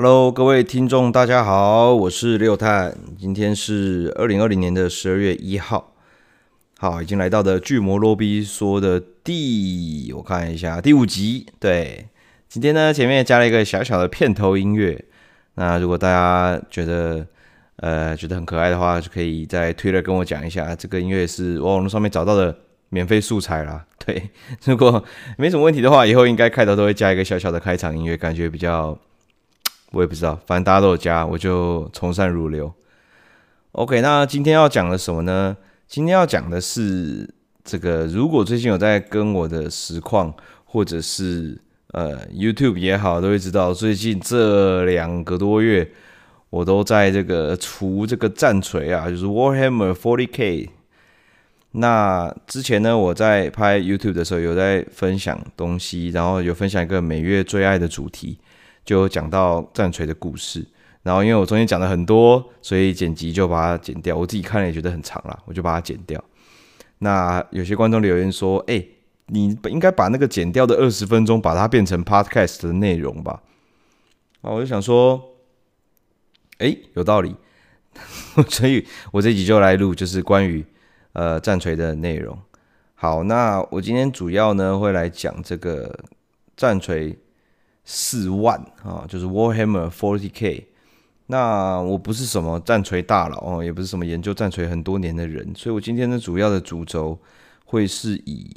Hello，各位听众，大家好，我是六探，今天是二零二零年的十二月一号，好，已经来到的巨魔罗比说的第，我看一下第五集，对，今天呢前面加了一个小小的片头音乐，那如果大家觉得呃觉得很可爱的话，就可以在推特跟我讲一下，这个音乐是我网络上面找到的免费素材啦，对，如果没什么问题的话，以后应该开头都会加一个小小的开场音乐，感觉比较。我也不知道，反正大家都有加，我就从善如流。OK，那今天要讲的什么呢？今天要讲的是这个，如果最近有在跟我的实况，或者是呃 YouTube 也好，都会知道，最近这两个多月，我都在这个除这个战锤啊，就是 Warhammer 40K。那之前呢，我在拍 YouTube 的时候，有在分享东西，然后有分享一个每月最爱的主题。就讲到战锤的故事，然后因为我中间讲了很多，所以剪辑就把它剪掉。我自己看了也觉得很长了，我就把它剪掉。那有些观众留言说：“哎，你应该把那个剪掉的二十分钟，把它变成 Podcast 的内容吧？”啊，我就想说，哎，有道理，所以我这集就来录，就是关于呃战锤的内容。好，那我今天主要呢会来讲这个战锤。四万啊，就是 Warhammer Forty K。那我不是什么战锤大佬哦，也不是什么研究战锤很多年的人，所以我今天的主要的主轴会是以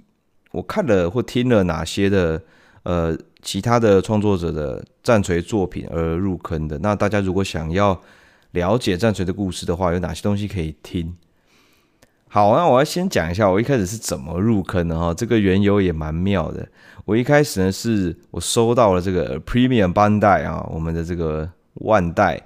我看了或听了哪些的呃其他的创作者的战锤作品而入坑的。那大家如果想要了解战锤的故事的话，有哪些东西可以听？好，那我要先讲一下我一开始是怎么入坑的哈，这个缘由也蛮妙的。我一开始呢是我收到了这个 Premium Bandai 啊，我们的这个万代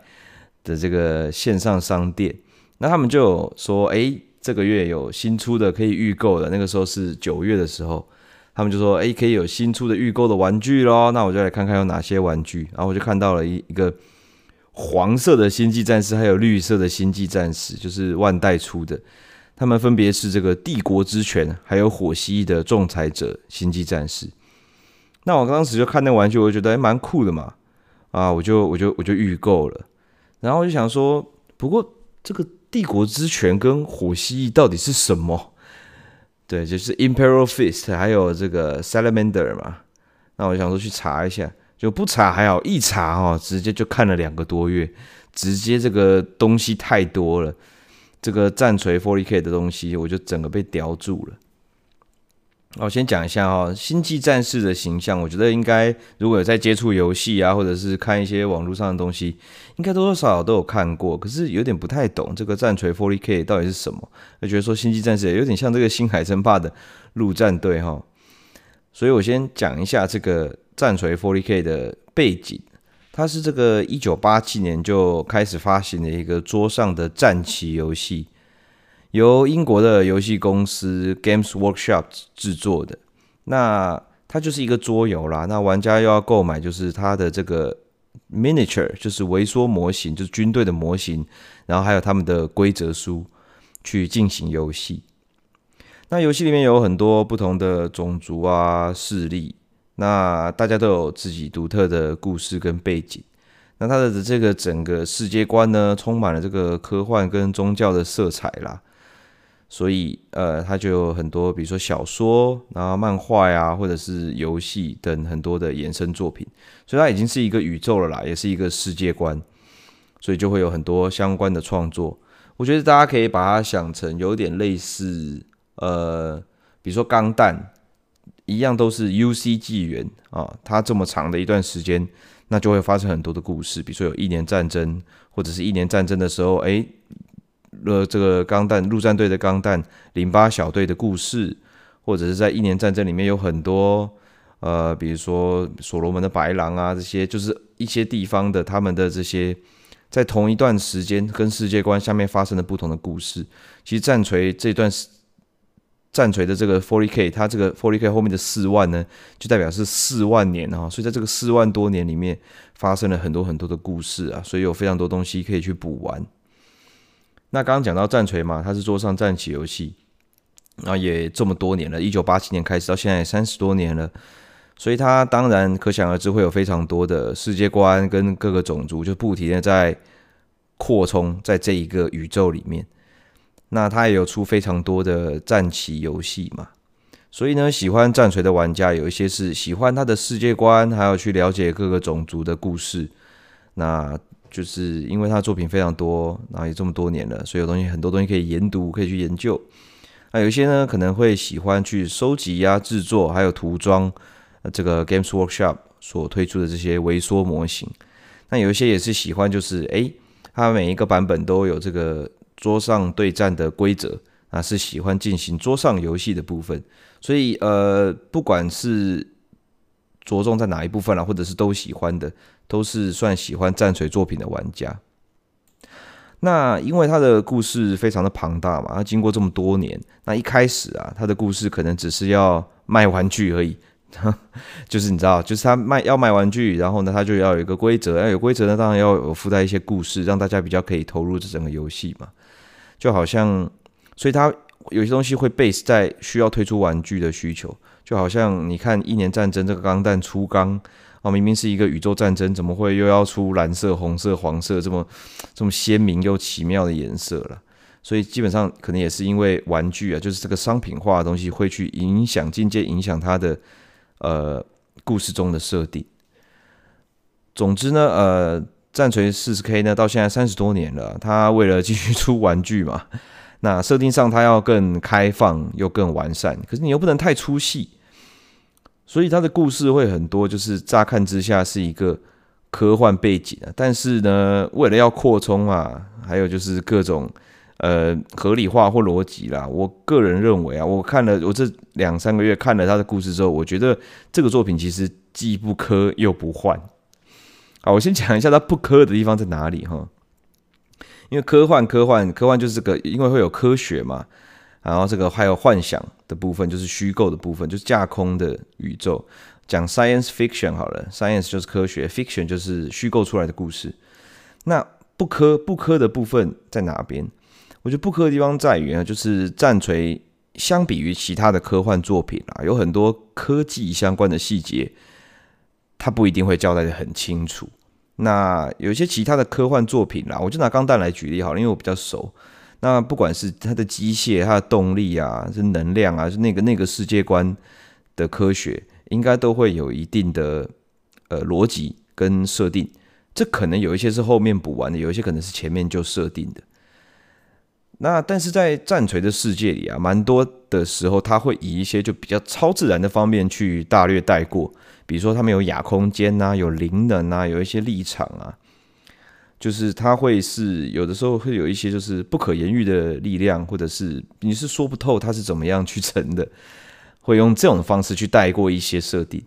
的这个线上商店，那他们就说，哎，这个月有新出的可以预购的，那个时候是九月的时候，他们就说，哎，可以有新出的预购的玩具咯。那我就来看看有哪些玩具，然后我就看到了一一个黄色的星际战士，还有绿色的星际战士，就是万代出的。他们分别是这个帝国之拳，还有火蜥蜴的仲裁者星际战士。那我当时就看那玩具，我就觉得还蛮酷的嘛，啊，我就我就我就预购了。然后我就想说，不过这个帝国之拳跟火蜥蜴到底是什么？对，就是 Imperial Fist，还有这个 Salamander 嘛。那我想说去查一下，就不查还好，一查哦，直接就看了两个多月，直接这个东西太多了。这个战锤 40K 的东西，我就整个被叼住了。我先讲一下哈，星际战士的形象，我觉得应该如果有在接触游戏啊，或者是看一些网络上的东西，应该多多少少都有看过。可是有点不太懂这个战锤 40K 到底是什么，就觉得说星际战士有点像这个星海争霸的陆战队哈。所以我先讲一下这个战锤 40K 的背景。它是这个一九八七年就开始发行的一个桌上的战棋游戏，由英国的游戏公司 Games Workshop 制作的。那它就是一个桌游啦。那玩家又要购买就是它的这个 miniature，就是微缩模型，就是军队的模型，然后还有他们的规则书去进行游戏。那游戏里面有很多不同的种族啊势力。那大家都有自己独特的故事跟背景，那它的这个整个世界观呢，充满了这个科幻跟宗教的色彩啦，所以呃，它就有很多，比如说小说，然后漫画呀，或者是游戏等很多的衍生作品，所以它已经是一个宇宙了啦，也是一个世界观，所以就会有很多相关的创作。我觉得大家可以把它想成有点类似，呃，比如说钢弹。一样都是 UC 纪元啊，它这么长的一段时间，那就会发生很多的故事。比如说有一年战争，或者是一年战争的时候，哎，呃，这个钢弹陆战队的钢弹零八小队的故事，或者是在一年战争里面有很多呃，比如说所罗门的白狼啊，这些就是一些地方的他们的这些在同一段时间跟世界观下面发生的不同的故事。其实战锤这段时。战锤的这个 forty k，它这个 forty k 后面的四万呢，就代表是四万年哈，所以在这个四万多年里面，发生了很多很多的故事啊，所以有非常多东西可以去补完。那刚刚讲到战锤嘛，它是桌上战棋游戏，然后也这么多年了，一九八七年开始到现在三十多年了，所以它当然可想而知会有非常多的世界观跟各个种族就不停的在扩充在这一个宇宙里面。那它也有出非常多的战棋游戏嘛，所以呢，喜欢战锤的玩家有一些是喜欢它的世界观，还有去了解各个种族的故事。那就是因为他作品非常多，然后也这么多年了，所以有东西很多东西可以研读，可以去研究。那有一些呢，可能会喜欢去收集呀、制作，还有涂装。这个 Games Workshop 所推出的这些微缩模型，那有一些也是喜欢，就是诶，它每一个版本都有这个桌上对战的规则，啊，是喜欢进行桌上游戏的部分。所以呃，不管是着重在哪一部分啦，或者是都喜欢的，都是算喜欢战锤作品的玩家。那因为他的故事非常的庞大嘛，它经过这么多年，那一开始啊，他的故事可能只是要卖玩具而已。就是你知道，就是他卖要卖玩具，然后呢，他就要有一个规则，要有规则呢，当然要有附带一些故事，让大家比较可以投入这整个游戏嘛。就好像，所以他有些东西会 base 在需要推出玩具的需求，就好像你看《一年战争》这个钢弹出钢哦，明明是一个宇宙战争，怎么会又要出蓝色、红色、黄色这么这么鲜明又奇妙的颜色了？所以基本上可能也是因为玩具啊，就是这个商品化的东西会去影响，间接影响它的。呃，故事中的设定。总之呢，呃，战锤四十 K 呢，到现在三十多年了，它为了继续出玩具嘛，那设定上它要更开放又更完善，可是你又不能太出戏，所以它的故事会很多，就是乍看之下是一个科幻背景啊，但是呢，为了要扩充啊，还有就是各种。呃，合理化或逻辑啦。我个人认为啊，我看了我这两三个月看了他的故事之后，我觉得这个作品其实既不科又不幻。好，我先讲一下它不科的地方在哪里哈。因为科幻，科幻，科幻就是这个，因为会有科学嘛，然后这个还有幻想的部分，就是虚构的部分，就是架空的宇宙。讲 science fiction 好了，science 就是科学，fiction 就是虚构出来的故事。那不科不科的部分在哪边？我觉得不科的地方在于呢，就是战锤相比于其他的科幻作品啊，有很多科技相关的细节，他不一定会交代的很清楚。那有一些其他的科幻作品啦，我就拿钢弹来举例好了，因为我比较熟。那不管是它的机械、它的动力啊，是能量啊，是那个那个世界观的科学，应该都会有一定的呃逻辑跟设定。这可能有一些是后面补完的，有一些可能是前面就设定的。那但是在战锤的世界里啊，蛮多的时候，他会以一些就比较超自然的方面去大略带过，比如说他们有亚空间呐，有灵能啊，有一些立场啊，就是他会是有的时候会有一些就是不可言喻的力量，或者是你是说不透它是怎么样去成的，会用这种方式去带过一些设定。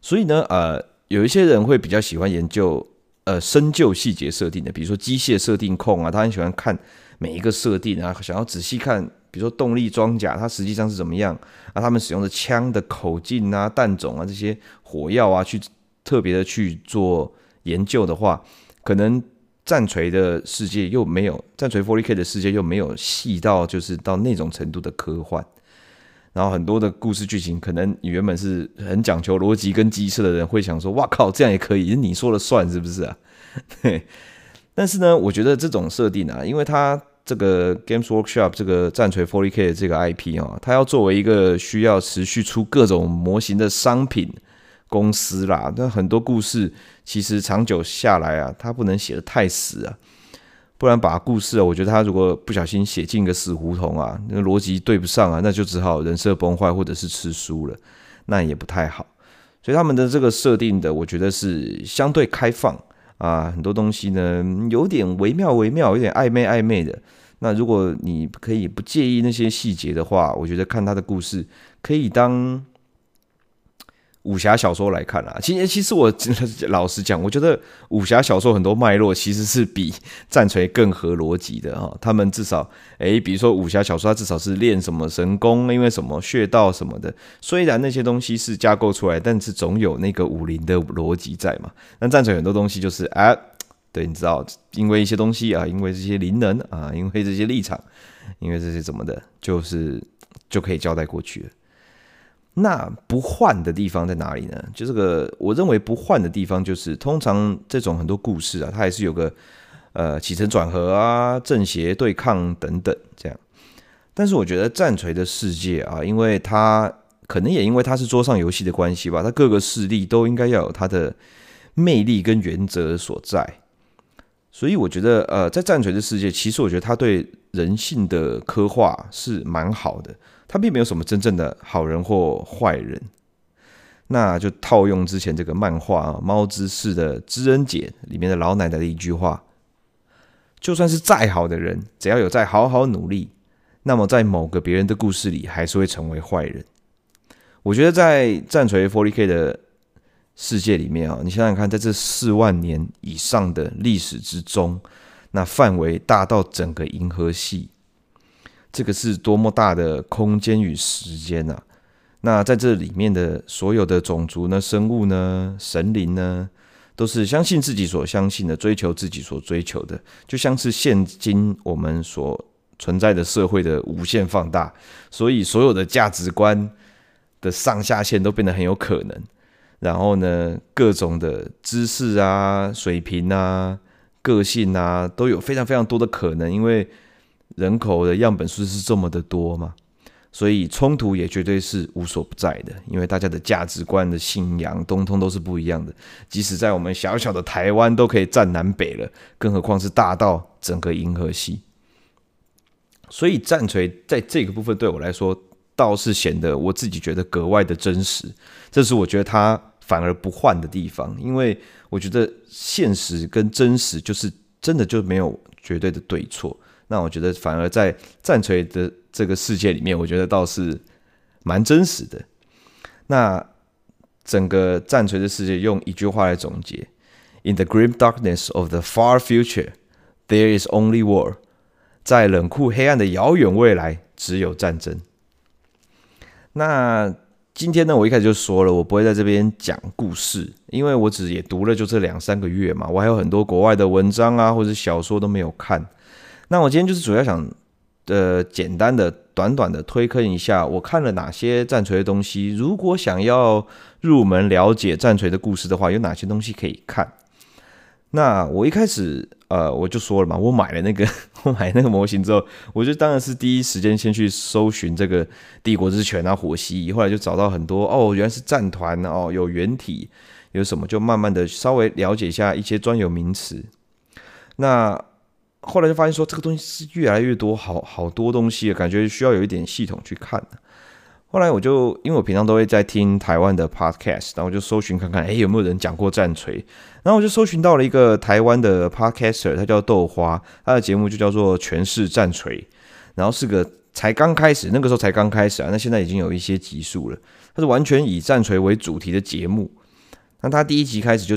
所以呢，呃，有一些人会比较喜欢研究呃深究细节设定的，比如说机械设定控啊，他很喜欢看。每一个设定啊，想要仔细看，比如说动力装甲，它实际上是怎么样啊？他们使用的枪的口径啊、弹种啊这些火药啊，去特别的去做研究的话，可能战锤的世界又没有战锤 40K 的世界又没有细到就是到那种程度的科幻。然后很多的故事剧情，可能你原本是很讲求逻辑跟机车的人会想说：“哇靠，这样也可以？你说了算是不是啊？”对。但是呢，我觉得这种设定啊，因为它这个 Games Workshop 这个战锤 40K 的这个 IP 啊，它要作为一个需要持续出各种模型的商品公司啦，那很多故事其实长久下来啊，它不能写得太死啊，不然把故事啊，我觉得它如果不小心写进个死胡同啊，那逻辑对不上啊，那就只好人设崩坏或者是吃书了，那也不太好。所以他们的这个设定的，我觉得是相对开放。啊，很多东西呢，有点微妙微妙，有点暧昧暧昧的。那如果你可以不介意那些细节的话，我觉得看他的故事可以当武侠小说来看啦，其实，其实我老实讲，我觉得武侠小说很多脉络其实是比战锤更合逻辑的哈。他们至少，诶，比如说武侠小说，它至少是练什么神功，因为什么穴道什么的。虽然那些东西是架构出来，但是总有那个武林的逻辑在嘛。那战锤很多东西就是，哎，对，你知道，因为一些东西啊，因为这些灵能啊，因为这些立场，因为这些怎么的，就是就可以交代过去了。那不换的地方在哪里呢？就这个，我认为不换的地方就是，通常这种很多故事啊，它还是有个呃起承转合啊、正邪对抗等等这样。但是我觉得战锤的世界啊，因为它可能也因为它是桌上游戏的关系吧，它各个势力都应该要有它的魅力跟原则所在。所以我觉得，呃，在战锤的世界，其实我觉得他对人性的刻画是蛮好的。他并没有什么真正的好人或坏人，那就套用之前这个漫画《猫之寺的知恩姐》里面的老奶奶的一句话：就算是再好的人，只要有在好好努力，那么在某个别人的故事里，还是会成为坏人。我觉得在战锤 40K 的世界里面啊，你想想看，在这四万年以上的历史之中，那范围大到整个银河系。这个是多么大的空间与时间呐！那在这里面的所有的种族呢、生物呢、神灵呢，都是相信自己所相信的，追求自己所追求的，就像是现今我们所存在的社会的无限放大。所以，所有的价值观的上下限都变得很有可能。然后呢，各种的知识啊、水平啊、个性啊，都有非常非常多的可能，因为。人口的样本数是这么的多嘛，所以冲突也绝对是无所不在的。因为大家的价值观的信仰，通通都是不一样的。即使在我们小小的台湾都可以战南北了，更何况是大到整个银河系。所以战锤在这个部分对我来说，倒是显得我自己觉得格外的真实。这是我觉得它反而不换的地方，因为我觉得现实跟真实就是真的就没有绝对的对错。那我觉得反而在战锤的这个世界里面，我觉得倒是蛮真实的。那整个战锤的世界用一句话来总结：In the grim darkness of the far future, there is only war。在冷酷黑暗的遥远未来，只有战争。那今天呢，我一开始就说了，我不会在这边讲故事，因为我只也读了就这两三个月嘛，我还有很多国外的文章啊，或者小说都没有看。那我今天就是主要想，呃，简单的、短短的推坑一下，我看了哪些战锤的东西。如果想要入门了解战锤的故事的话，有哪些东西可以看？那我一开始，呃，我就说了嘛，我买了那个，我 买那个模型之后，我就当然是第一时间先去搜寻这个帝国之拳啊、火蜥蜴，后来就找到很多哦，原来是战团哦，有原体，有什么，就慢慢的稍微了解一下一些专有名词。那后来就发现说，这个东西是越来越多，好好多东西，感觉需要有一点系统去看。后来我就因为我平常都会在听台湾的 podcast，然后我就搜寻看看，哎，有没有人讲过战锤？然后我就搜寻到了一个台湾的 podcaster，他叫豆花，他的节目就叫做《权势战锤》，然后是个才刚开始，那个时候才刚开始啊，那现在已经有一些集数了。他是完全以战锤为主题的节目，那他第一集开始就。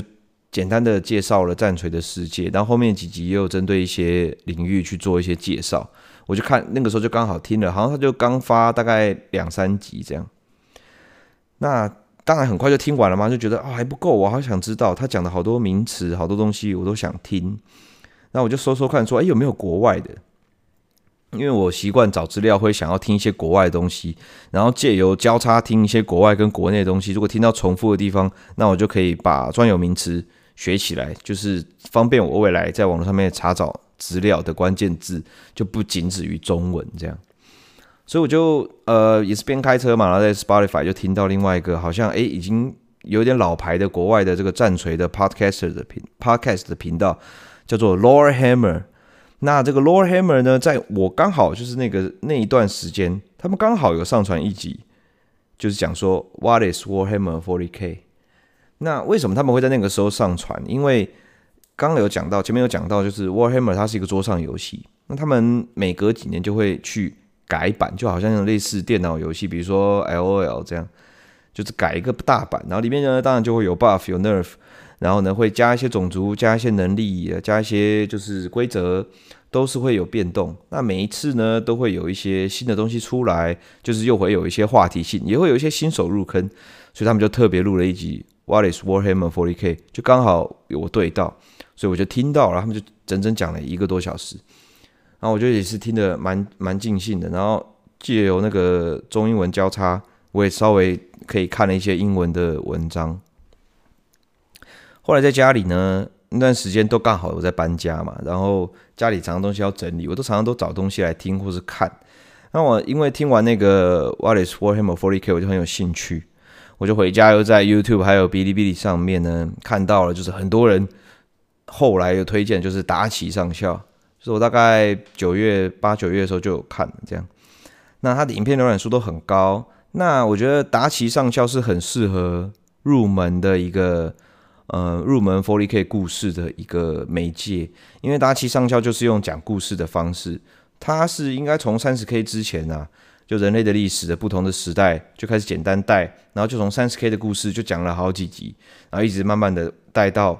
简单的介绍了战锤的世界，然后后面几集也有针对一些领域去做一些介绍。我就看那个时候就刚好听了，好像他就刚发大概两三集这样。那当然很快就听完了嘛，就觉得啊、还不够，我好想知道他讲的好多名词、好多东西我都想听。那我就搜搜看说，说哎有没有国外的？因为我习惯找资料会想要听一些国外的东西，然后借由交叉听一些国外跟国内的东西。如果听到重复的地方，那我就可以把专有名词。学起来就是方便我未来在网络上面查找资料的关键字，就不仅止于中文这样。所以我就呃也是边开车嘛，然后在 Spotify 就听到另外一个好像诶已经有点老牌的国外的这个战锤的 Podcaster 的频 Podcast 的频道，叫做 Lore Hammer。那这个 Lore Hammer 呢，在我刚好就是那个那一段时间，他们刚好有上传一集，就是讲说 What is Warhammer 40K？那为什么他们会在那个时候上传？因为刚有讲到，前面有讲到，就是 Warhammer 它是一个桌上游戏。那他们每隔几年就会去改版，就好像类似电脑游戏，比如说 LOL 这样，就是改一个大版。然后里面呢，当然就会有 buff 有 nerf，然后呢会加一些种族，加一些能力，加一些就是规则，都是会有变动。那每一次呢，都会有一些新的东西出来，就是又会有一些话题性，也会有一些新手入坑，所以他们就特别录了一集。What is Warhammer 40K？就刚好有我对到，所以我就听到了，他们就整整讲了一个多小时，然后我觉得也是听得蛮蛮尽兴的。然后借由那个中英文交叉我也稍微可以看了一些英文的文章。后来在家里呢，那段时间都刚好我在搬家嘛，然后家里常常东西要整理，我都常常都找东西来听或是看。那我因为听完那个 What is Warhammer 40K，我就很有兴趣，我就回家又在 YouTube 还有哔哩哔哩上面呢看到了，就是很多人后来有推荐，就是达奇上校，是我大概九月八九月的时候就有看这样。那他的影片浏览数都很高，那我觉得达奇上校是很适合入门的一个。呃，入门 40K 故事的一个媒介，因为达奇上校就是用讲故事的方式，他是应该从 30K 之前啊，就人类的历史的不同的时代就开始简单带，然后就从 30K 的故事就讲了好几集，然后一直慢慢的带到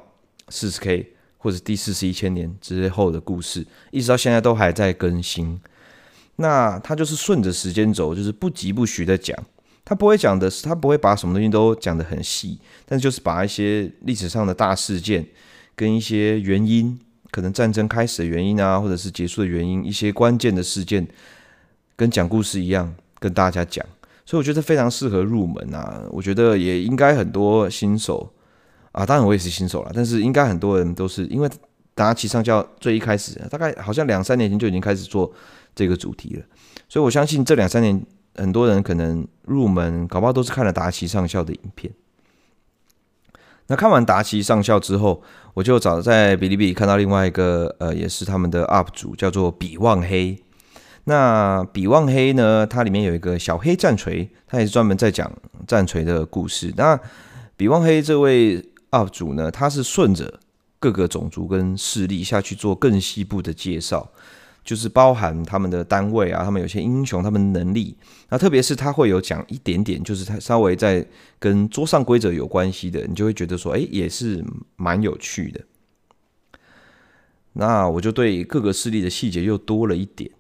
40K 或者第四十一千年之后的故事，一直到现在都还在更新。那他就是顺着时间轴，就是不疾不徐的讲。他不会讲的是，他不会把什么东西都讲得很细，但就是把一些历史上的大事件跟一些原因，可能战争开始的原因啊，或者是结束的原因，一些关键的事件，跟讲故事一样跟大家讲。所以我觉得非常适合入门啊。我觉得也应该很多新手啊，当然我也是新手啦，但是应该很多人都是因为达奇上校最一开始，大概好像两三年前就已经开始做这个主题了，所以我相信这两三年。很多人可能入门，搞不好都是看了达奇上校的影片。那看完达奇上校之后，我就找在哔哩哔哩看到另外一个，呃，也是他们的 UP 主，叫做比旺黑。那比旺黑呢，它里面有一个小黑战锤，他也是专门在讲战锤的故事。那比旺黑这位 UP 主呢，他是顺着各个种族跟势力下去做更细部的介绍。就是包含他们的单位啊，他们有些英雄，他们能力，那特别是他会有讲一点点，就是他稍微在跟桌上规则有关系的，你就会觉得说，哎，也是蛮有趣的。那我就对各个势力的细节又多了一点，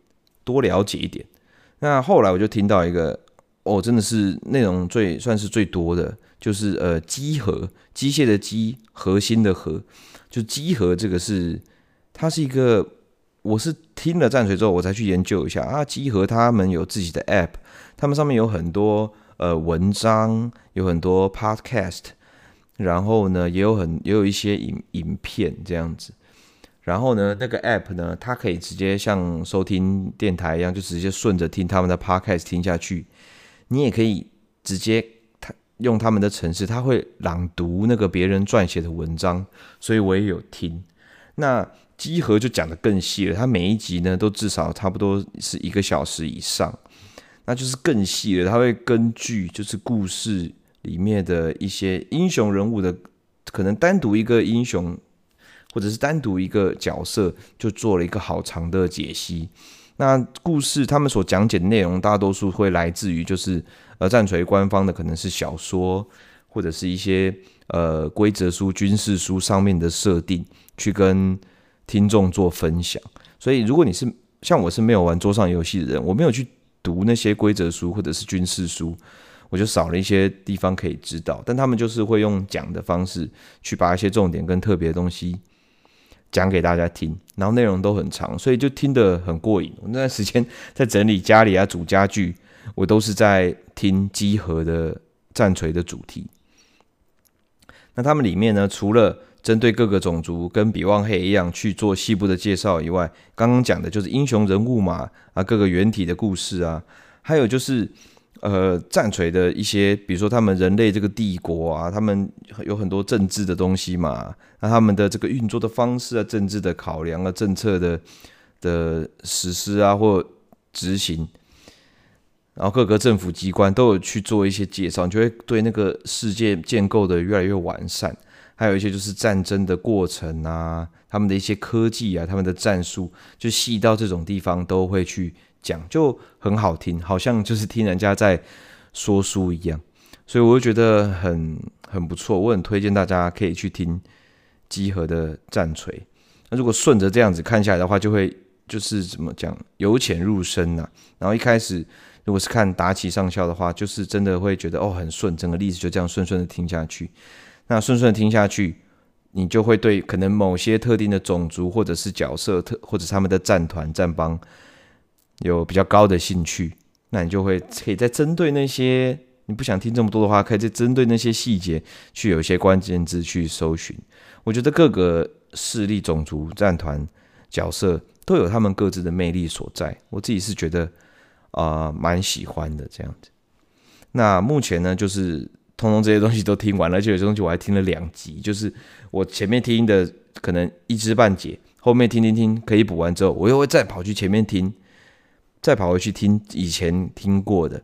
多了解一点。那后来我就听到一个，哦，真的是内容最算是最多的，就是呃，机核，机械的机，核心的核，就机核这个是，它是一个。我是听了战锤之后，我才去研究一下啊。机核他们有自己的 App，他们上面有很多呃文章，有很多 Podcast，然后呢也有很也有一些影影片这样子。然后呢，那个 App 呢，它可以直接像收听电台一样，就直接顺着听他们的 Podcast 听下去。你也可以直接用他们的程式，他会朗读那个别人撰写的文章，所以我也有听。那机核就讲得更细了，他每一集呢都至少差不多是一个小时以上，那就是更细了。他会根据就是故事里面的一些英雄人物的，可能单独一个英雄或者是单独一个角色，就做了一个好长的解析。那故事他们所讲解的内容，大多数会来自于就是呃战锤官方的可能是小说或者是一些呃规则书、军事书上面的设定，去跟听众做分享，所以如果你是像我是没有玩桌上游戏的人，我没有去读那些规则书或者是军事书，我就少了一些地方可以知道。但他们就是会用讲的方式去把一些重点跟特别的东西讲给大家听，然后内容都很长，所以就听得很过瘾。我那段时间在整理家里啊、煮家具，我都是在听机核的战锤的主题。那他们里面呢，除了针对各个种族跟比旺黑一样去做细部的介绍以外，刚刚讲的就是英雄人物嘛，啊，各个原体的故事啊，还有就是呃战锤的一些，比如说他们人类这个帝国啊，他们有很多政治的东西嘛，那他们的这个运作的方式啊，政治的考量啊，政策的的实施啊或执行，然后各个政府机关都有去做一些介绍，你就会对那个世界建构的越来越完善。还有一些就是战争的过程啊，他们的一些科技啊，他们的战术，就细到这种地方都会去讲，就很好听，好像就是听人家在说书一样，所以我就觉得很很不错，我很推荐大家可以去听集合的战锤。那如果顺着这样子看下来的话，就会就是怎么讲，由浅入深呐、然后一开始如果是看达奇上校的话，就是真的会觉得哦很顺，整个历史就这样顺顺的听下去。那顺顺听下去，你就会对可能某些特定的种族或者是角色特或者他们的战团战帮有比较高的兴趣。那你就会可以再针对那些你不想听这么多的话，可以再针对那些细节去有一些关键字去搜寻。我觉得各个势力、种族、战团、角色都有他们各自的魅力所在。我自己是觉得啊，蛮、喜欢的这样子。那目前呢，就是通通这些东西都听完了，而且有些东西我还听了两集，就是我前面听的可能一知半解，后面听听听可以补完之后，我又会再跑去前面听，再跑回去听以前听过的，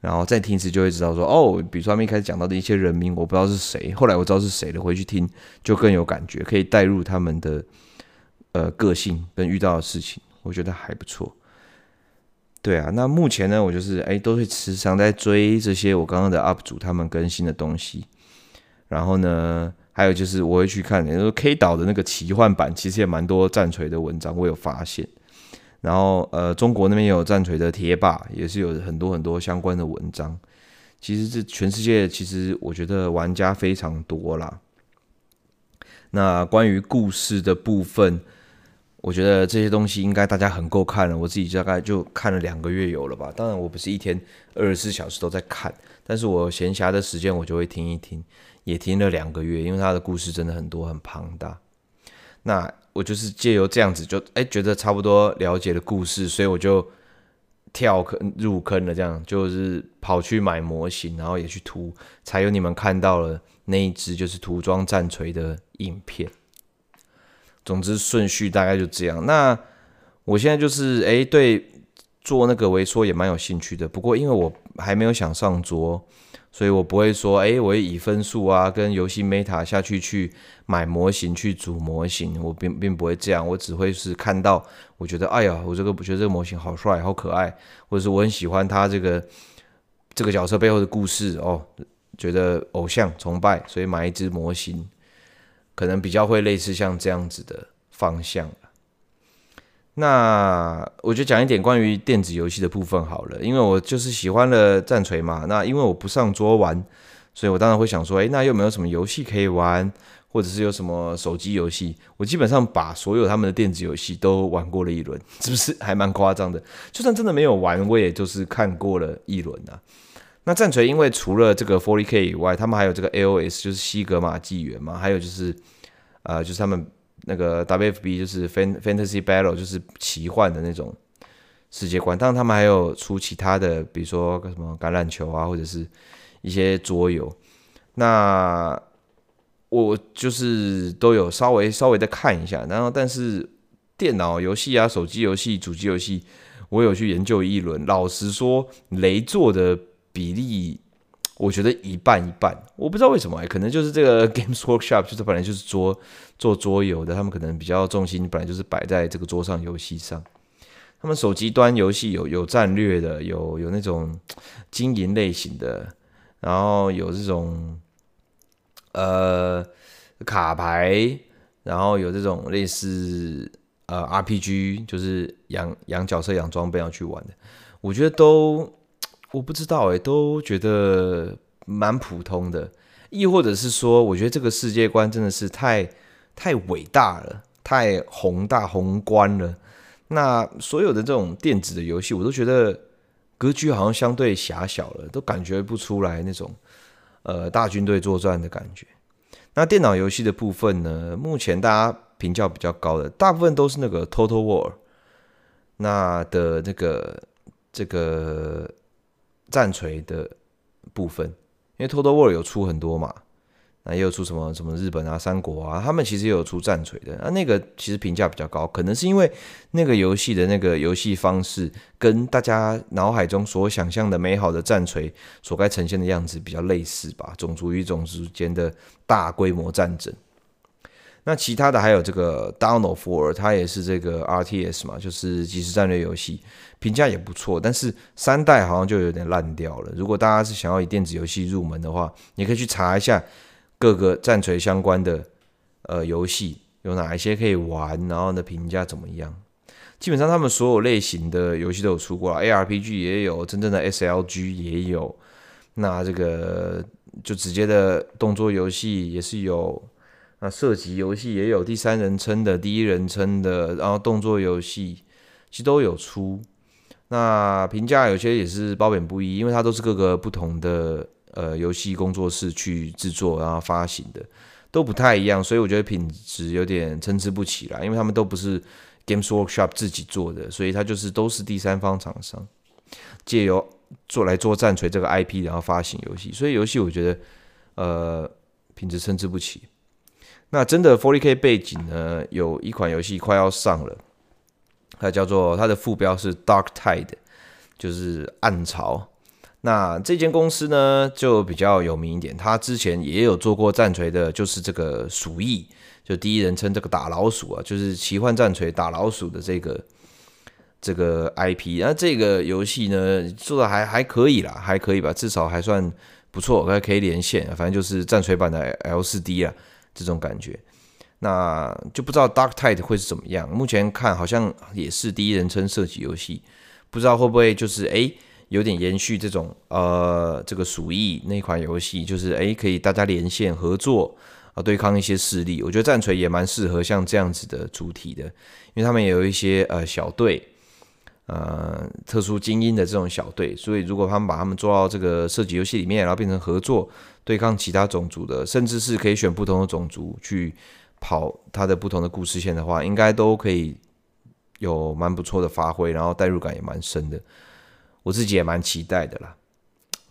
然后再听一次就会知道说哦，比如说他们一开始讲到的一些人名，我不知道是谁，后来我知道是谁了，回去听就更有感觉，可以带入他们的呃个性跟遇到的事情，我觉得还不错。对啊，那目前呢，我就是哎，都会时常在追这些我刚刚的 UP 主他们更新的东西。然后呢，还有就是我会去看，就说 K 岛的那个奇幻版，其实也蛮多战锤的文章，我有发现。然后呃，中国那边也有战锤的贴吧，也是有很多很多相关的文章。其实这全世界，其实我觉得玩家非常多啦。那关于故事的部分。我觉得这些东西应该大家很够看了，我自己大概就看了两个月有了吧。当然我不是一天二十四小时都在看，但是我闲暇的时间我就会听一听，也听了两个月，因为他的故事真的很多很庞大。那我就是借由这样子就哎觉得差不多了解了故事，所以我就跳坑入坑了，这样就是跑去买模型，然后也去涂，才有你们看到了那一只就是涂装战锤的影片。总之顺序大概就这样。那我现在就是哎，对做那个微缩也蛮有兴趣的。不过因为我还没有想上桌，所以我不会说哎，我以分数啊跟游戏 meta 下去去买模型去组模型。我并并不会这样，我只会是看到我觉得哎呀，我这个我觉得这个模型好帅好可爱，或者是我很喜欢他这个这个角色背后的故事哦，觉得偶像崇拜，所以买一只模型。可能比较会类似像这样子的方向。那我就讲一点关于电子游戏的部分好了，因为我就是喜欢了战锤嘛。那因为我不上桌玩，所以我当然会想说，诶，那有没有什么游戏可以玩，或者是有什么手机游戏？我基本上把所有他们的电子游戏都玩过了一轮，是不是还蛮夸张的？就算真的没有玩，我也就是看过了一轮啊。那战锤因为除了这个 40K 以外，他们还有这个 AOS，就是西格玛纪元嘛，还有就是，呃，就是他们那个 WFB，就是 Fantasy Battle，就是奇幻的那种世界观。当然，他们还有出其他的，比如说个什么橄榄球啊，或者是一些桌游。那我就是都有稍微稍微的看一下，然后但是电脑游戏啊、手机游戏、主机游戏，我有去研究一轮。老实说，雷做的。比例，我觉得一半一半，我不知道为什么、欸，可能就是这个 Games Workshop 就是本来就是桌做桌游的，他们可能比较重心本来就是摆在这个桌上游戏上。他们手机端游戏有有战略的，有有那种经营类型的，然后有这种呃卡牌，然后有这种类似呃 RPG，就是养养角色、养装备要去玩的，我觉得都。我不知道诶，都觉得蛮普通的，亦或者是说，我觉得这个世界观真的是太太伟大了，太宏大宏观了。那所有的这种电子的游戏，我都觉得格局好像相对狭小了，都感觉不出来那种呃大军队作战的感觉。那电脑游戏的部分呢，目前大家评价比较高的，大部分都是那个 Total War，那的那个这个。战锤的部分，因为 Total War 有出很多嘛，那也有出什么什么日本啊、三国啊，他们其实也有出战锤的，那那个其实评价比较高，可能是因为那个游戏的那个游戏方式跟大家脑海中所想象的美好的战锤所该呈现的样子比较类似吧，种族与种族间的大规模战争。那其他的还有这个 Dawn of War，它也是这个 RTS 嘛，就是即时战略游戏，评价也不错。但是三代好像就有点烂掉了。如果大家是想要以电子游戏入门的话，你可以去查一下各个战锤相关的呃游戏有哪一些可以玩，然后呢评价怎么样？基本上他们所有类型的游戏都有出过，ARPG 也有，真正的 SLG 也有。那这个就直接的动作游戏也是有。那射击游戏也有第三人称的、第一人称的，然后动作游戏其实都有出。那评价有些也是褒贬不一，因为它都是各个不同的呃游戏工作室去制作然后发行的，都不太一样，所以我觉得品质有点参差不齐啦。因为他们都不是 Games Workshop 自己做的，所以它就是都是第三方厂商借由做来做战锤这个 IP，然后发行游戏，所以游戏我觉得呃品质参差不齐。那真的 40K 背景呢，有一款游戏快要上了。它叫做它的副标是 Dark Tide，就是暗潮。那这间公司呢就比较有名一点，它之前也有做过战锤的，就是这个鼠疫，就第一人称这个打老鼠啊，就是奇幻战锤打老鼠的这个这个 IP。那这个游戏呢做的还还可以啦，还可以吧，至少还算不错，还可以连线，反正就是战锤版的 L4D 啊，这种感觉。那就不知道 Dark Tide 会是怎么样。目前看好像也是第一人称射击游戏，不知道会不会就是哎有点延续这种呃这个鼠疫那款游戏，就是哎可以大家连线合作啊对抗一些势力。我觉得战锤也蛮适合像这样子的主题的，因为他们也有一些呃小队，呃特殊精英的这种小队，所以如果他们把他们做到这个射击游戏里面，然后变成合作对抗其他种族的，甚至是可以选不同的种族去。跑它的不同的故事线的话，应该都可以有蛮不错的发挥，然后代入感也蛮深的。我自己也蛮期待的啦。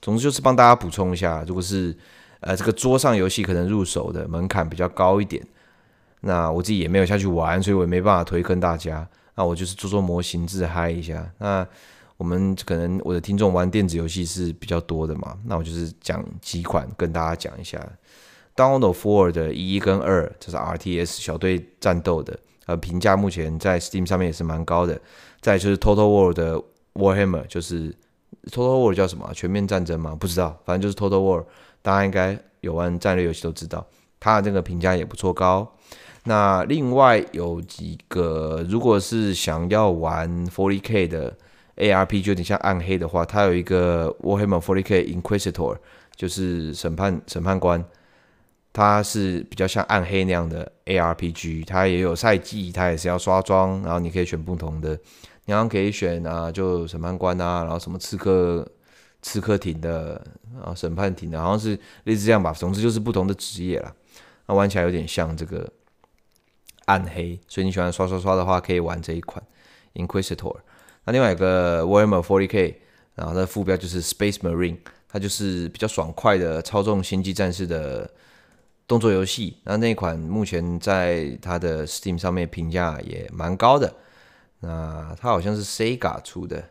总之就是帮大家补充一下，如果是呃这个桌上游戏可能入手的门槛比较高一点，那我自己也没有下去玩，所以我也没办法推坑大家。那我就是做做模型自嗨一下。那我们可能我的听众玩电子游戏是比较多的嘛，那我就是讲几款跟大家讲一下。Dawn of War 的一跟二，这是 RTS 小队战斗的，呃，评价目前在 Steam 上面也是蛮高的。再就是 Total War 的 Warhammer，就是 Total War 叫什么？全面战争吗？不知道，反正就是 Total War，大家应该有玩战略游戏都知道，它的这个评价也不错高。那另外有几个，如果是想要玩 40K 的 ARP，就有点像暗黑的话，它有一个 Warhammer 40K Inquisitor，就是审判审判官。它是比较像暗黑那样的 ARPG，它也有赛季，它也是要刷装，然后你可以选不同的，你好像可以选啊，就审判官啊，然后什么刺客、刺客艇的，然后审判艇的，好像是类似这样吧。总之就是不同的职业啦。那玩起来有点像这个暗黑，所以你喜欢刷刷刷的话，可以玩这一款 Inquisitor。那另外一个 Warhammer 40K，然后它的副标就是 Space Marine，它就是比较爽快的操纵星际战士的。动作游戏，那那款目前在它的 Steam 上面评价也蛮高的。那它好像是 Sega 出的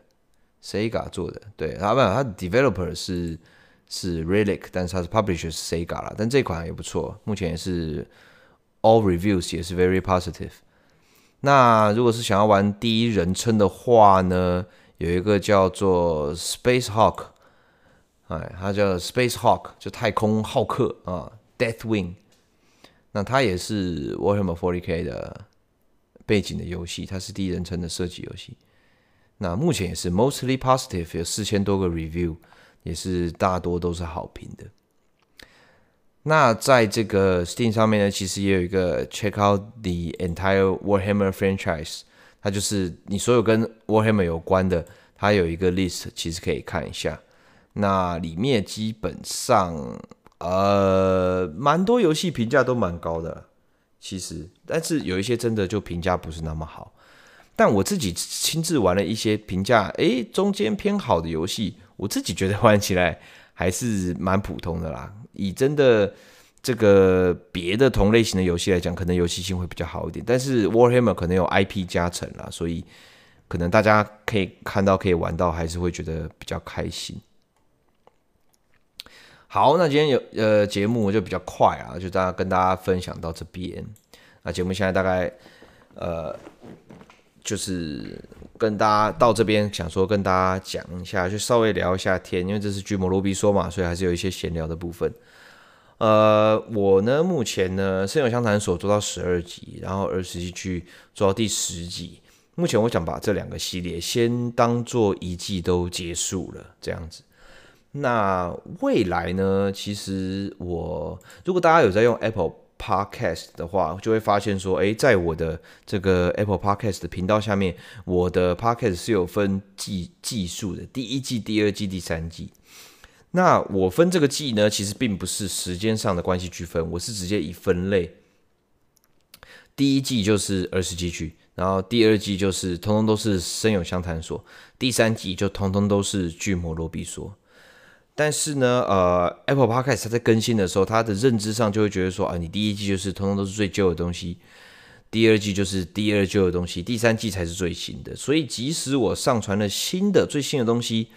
，Sega 做的，对，它不，它 Developer 是是 Relic，但是它是 Publisher 是 Sega 啦。但这款也不错，目前也是 All Reviews 也是 Very Positive。那如果是想要玩第一人称的话呢，有一个叫做 Space Hawk，哎，它叫 Space Hawk，就太空浩克啊。Deathwing，那它也是 Warhammer 40K 的背景的游戏，它是第一人称的射击游戏。那目前也是 mostly positive，有四千多个 review，也是大多都是好评的。那在这个 Steam 上面呢，其实也有一个 check out the entire Warhammer franchise，它就是你所有跟 Warhammer 有关的，它有一个 list，其实可以看一下。那里面基本上。呃，蛮多游戏评价都蛮高的，其实，但是有一些真的就评价不是那么好。但我自己亲自玩了一些评价，诶，中间偏好的游戏，我自己觉得玩起来还是蛮普通的啦。以真的这个别的同类型的游戏来讲，可能游戏性会比较好一点。但是 Warhammer 可能有 IP 加成啦，所以可能大家可以看到、可以玩到，还是会觉得比较开心。好，那今天有呃节目就比较快啊，就大家跟大家分享到这边。那节目现在大概呃就是跟大家到这边，想说跟大家讲一下，就稍微聊一下天，因为这是巨魔罗比说嘛，所以还是有一些闲聊的部分。呃，我呢目前呢圣勇相谈所做到十二集，然后二十集去做到第十集。目前我想把这两个系列先当做一季都结束了，这样子。那未来呢？其实我如果大家有在用 Apple Podcast 的话，就会发现说，诶，在我的这个 Apple Podcast 的频道下面，我的 Podcast 是有分季季数的，第一季、第二季、第三季。那我分这个季呢，其实并不是时间上的关系区分，我是直接以分类。第一季就是儿时记趣，然后第二季就是通通都是声友相谈所，第三季就通通都是巨魔罗比说。但是呢，呃，Apple Podcast 它在更新的时候，它的认知上就会觉得说啊，你第一季就是通通都是最旧的东西，第二季就是第二旧的东西，第三季才是最新的。所以即使我上传了新的最新的东西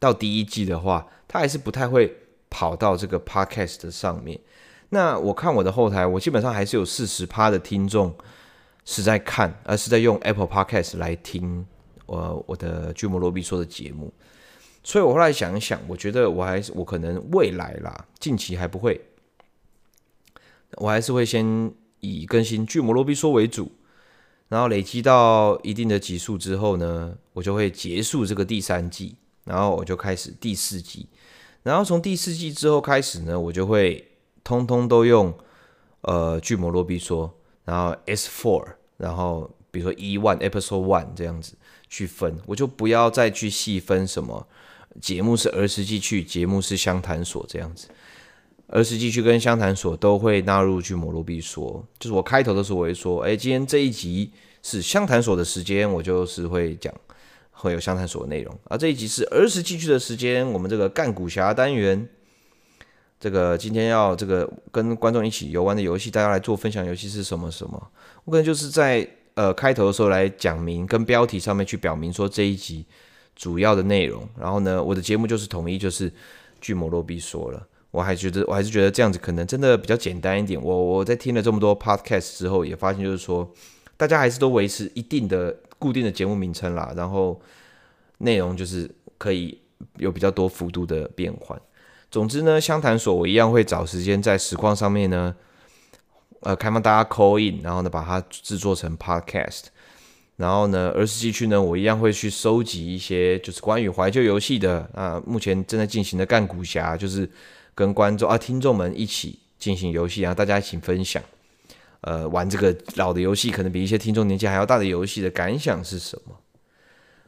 到第一季的话，它还是不太会跑到这个 Podcast 的上面。那我看我的后台，我基本上还是有四十趴的听众是在看，而是在用 Apple Podcast 来听我我的巨魔罗比说的节目。所以我后来想一想，我觉得我还是我可能未来啦，近期还不会，我还是会先以更新巨魔罗比说为主，然后累积到一定的集数之后呢，我就会结束这个第三季，然后我就开始第四季，然后从第四季之后开始呢，我就会通通都用呃巨魔罗比说，然后 S four，然后比如说 E one Episode one 这样子去分，我就不要再去细分什么。节目是儿时记趣，节目是相谈所这样子。儿时记趣跟相谈所都会纳入去摩罗比说，就是我开头的时候我会说，哎，今天这一集是相谈所的时间，我就是会讲会有相谈所的内容。而这一集是儿时记趣的时间，我们这个干古侠单元，这个今天要这个跟观众一起游玩的游戏，大家来做分享游戏是什么什么？我可能就是在呃开头的时候来讲明，跟标题上面去表明说这一集。主要的内容，然后呢，我的节目就是统一，就是巨魔罗比说了。我还觉得，我还是觉得这样子可能真的比较简单一点。我我在听了这么多 podcast 之后，也发现就是说，大家还是都维持一定的固定的节目名称啦，然后内容就是可以有比较多幅度的变换。总之呢，相谈所我一样会找时间在实况上面呢，呃，开放大家 call in，然后呢，把它制作成 podcast。然后呢，儿时记趣呢，我一样会去收集一些就是关于怀旧游戏的啊，目前正在进行的干古侠，就是跟观众啊、听众们一起进行游戏，然后大家一起分享，呃，玩这个老的游戏，可能比一些听众年纪还要大的游戏的感想是什么？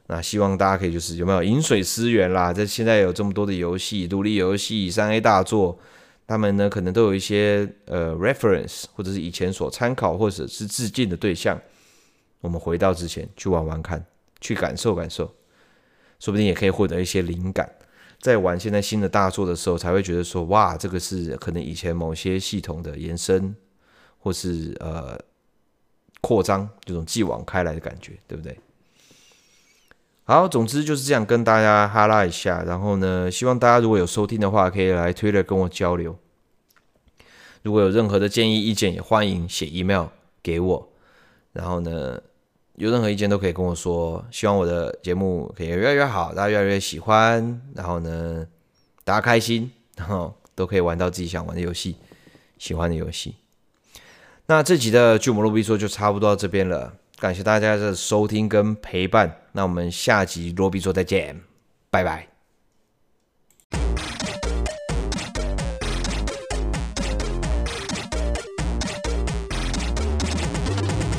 那希望大家可以就是有没有饮水思源啦？这现在有这么多的游戏，独立游戏、三 A 大作，他们呢可能都有一些呃 reference，或者是以前所参考或者是致敬的对象。我们回到之前去玩玩看，去感受感受，说不定也可以获得一些灵感。在玩现在新的大作的时候，才会觉得说，哇，这个是可能以前某些系统的延伸，或是呃扩张，这种继往开来的感觉，对不对？好，总之就是这样跟大家哈拉一下。然后呢，希望大家如果有收听的话，可以来 Twitter 跟我交流。如果有任何的建议意见，也欢迎写 email 给我。然后呢，有任何意见都可以跟我说，希望我的节目可以越来越好，大家越来越喜欢，然后呢，大家开心，然后都可以玩到自己想玩的游戏，喜欢的游戏。那这集的巨魔罗比说就差不多到这边了，感谢大家的收听跟陪伴，那我们下集罗比说再见，拜拜。